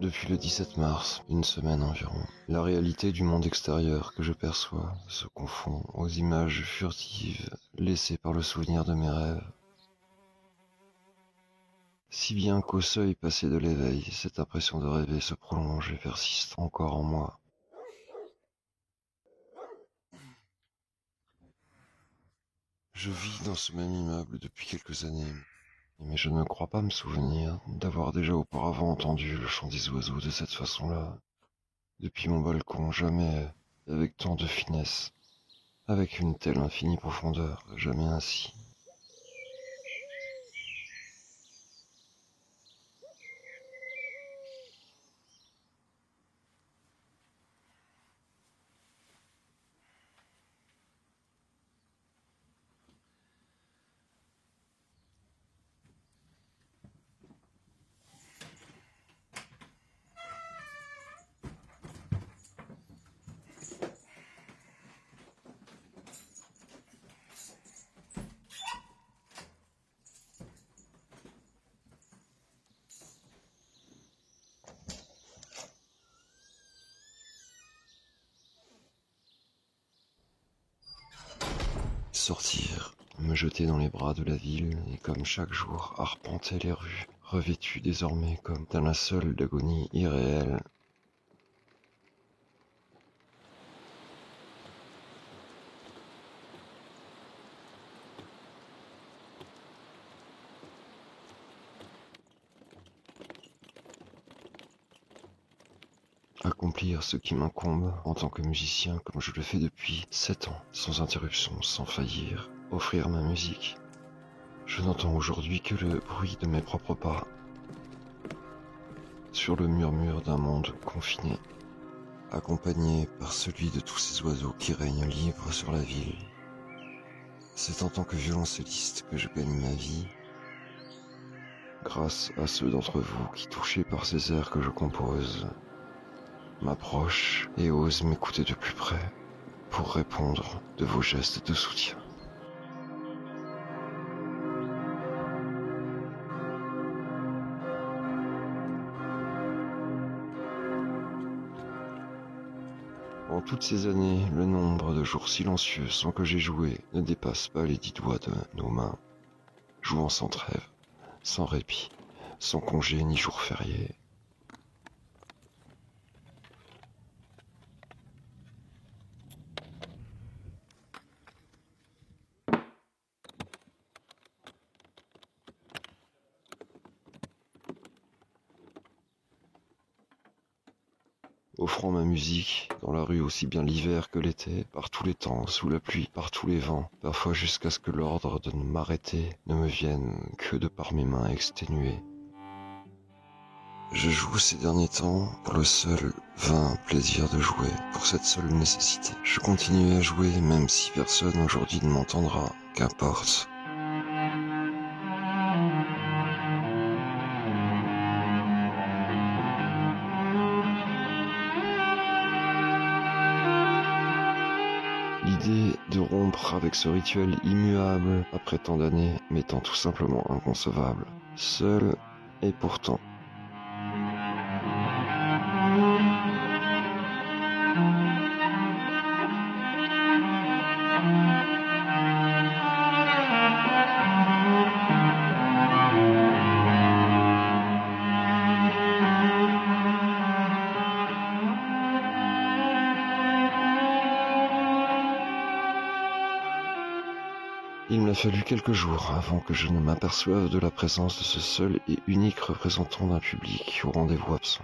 Depuis le 17 mars, une semaine environ, la réalité du monde extérieur que je perçois se confond aux images furtives laissées par le souvenir de mes rêves. Si bien qu'au seuil passé de l'éveil, cette impression de rêver se prolonge et persiste encore en moi. Je vis dans ce même immeuble depuis quelques années, mais je ne crois pas me souvenir d'avoir déjà auparavant entendu le chant des oiseaux de cette façon-là. Depuis mon balcon, jamais avec tant de finesse, avec une telle infinie profondeur, jamais ainsi. Sortir, me jeter dans les bras de la ville et comme chaque jour arpenter les rues, revêtues désormais comme d'un linceul d'agonie irréelle. Accomplir ce qui m'incombe en tant que musicien comme je le fais depuis sept ans, sans interruption, sans faillir, offrir ma musique. Je n'entends aujourd'hui que le bruit de mes propres pas sur le murmure d'un monde confiné, accompagné par celui de tous ces oiseaux qui règnent libres sur la ville. C'est en tant que violoncelliste que je gagne ma vie, grâce à ceux d'entre vous qui, touchés par ces airs que je compose, m'approchent et osent m'écouter de plus près pour répondre de vos gestes de soutien. En toutes ces années, le nombre de jours silencieux sans que j'ai joué ne dépasse pas les dix doigts de nos mains, jouant sans trêve, sans répit, sans congé ni jour férié. Offrant ma musique dans la rue aussi bien l'hiver que l'été, par tous les temps, sous la pluie, par tous les vents, parfois jusqu'à ce que l'ordre de ne m'arrêter ne me vienne que de par mes mains exténuées. Je joue ces derniers temps pour le seul vain plaisir de jouer, pour cette seule nécessité. Je continue à jouer même si personne aujourd'hui ne m'entendra, qu'importe. De rompre avec ce rituel immuable après tant d'années m'étant tout simplement inconcevable. Seul et pourtant Il m'a fallu quelques jours avant que je ne m'aperçoive de la présence de ce seul et unique représentant d'un public au rendez-vous absent.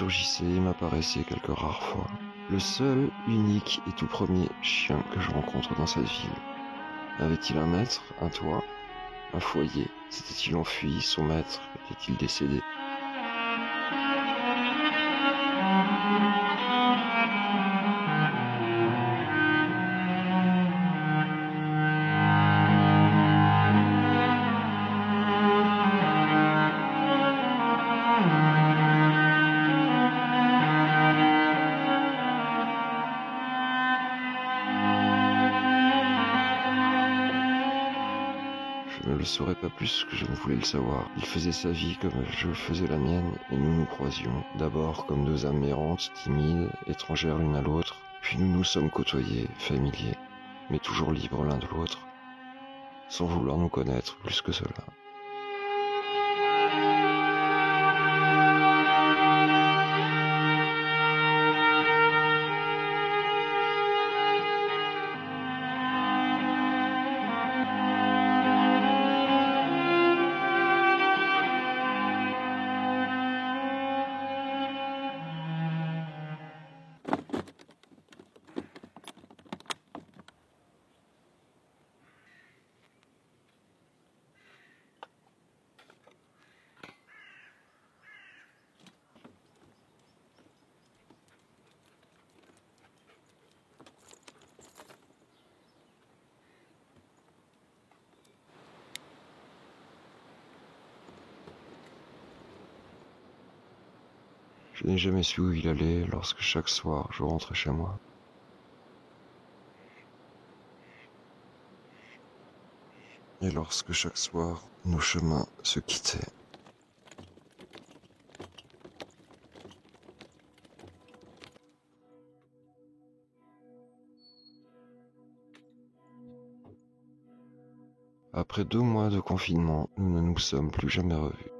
Surgissait et m'apparaissait quelques rares fois. Le seul, unique et tout premier chien que je rencontre dans cette ville. Avait-il un maître, un toit, un foyer? S'était-il enfui? Son maître était-il décédé? Ne le saurais pas plus que je ne voulais le savoir. Il faisait sa vie comme je faisais la mienne, et nous nous croisions, d'abord comme deux âmes errantes, timides, étrangères l'une à l'autre, puis nous nous sommes côtoyés, familiers, mais toujours libres l'un de l'autre, sans vouloir nous connaître plus que cela. Je n'ai jamais su où il allait lorsque chaque soir je rentrais chez moi. Et lorsque chaque soir nos chemins se quittaient. Après deux mois de confinement, nous ne nous sommes plus jamais revus.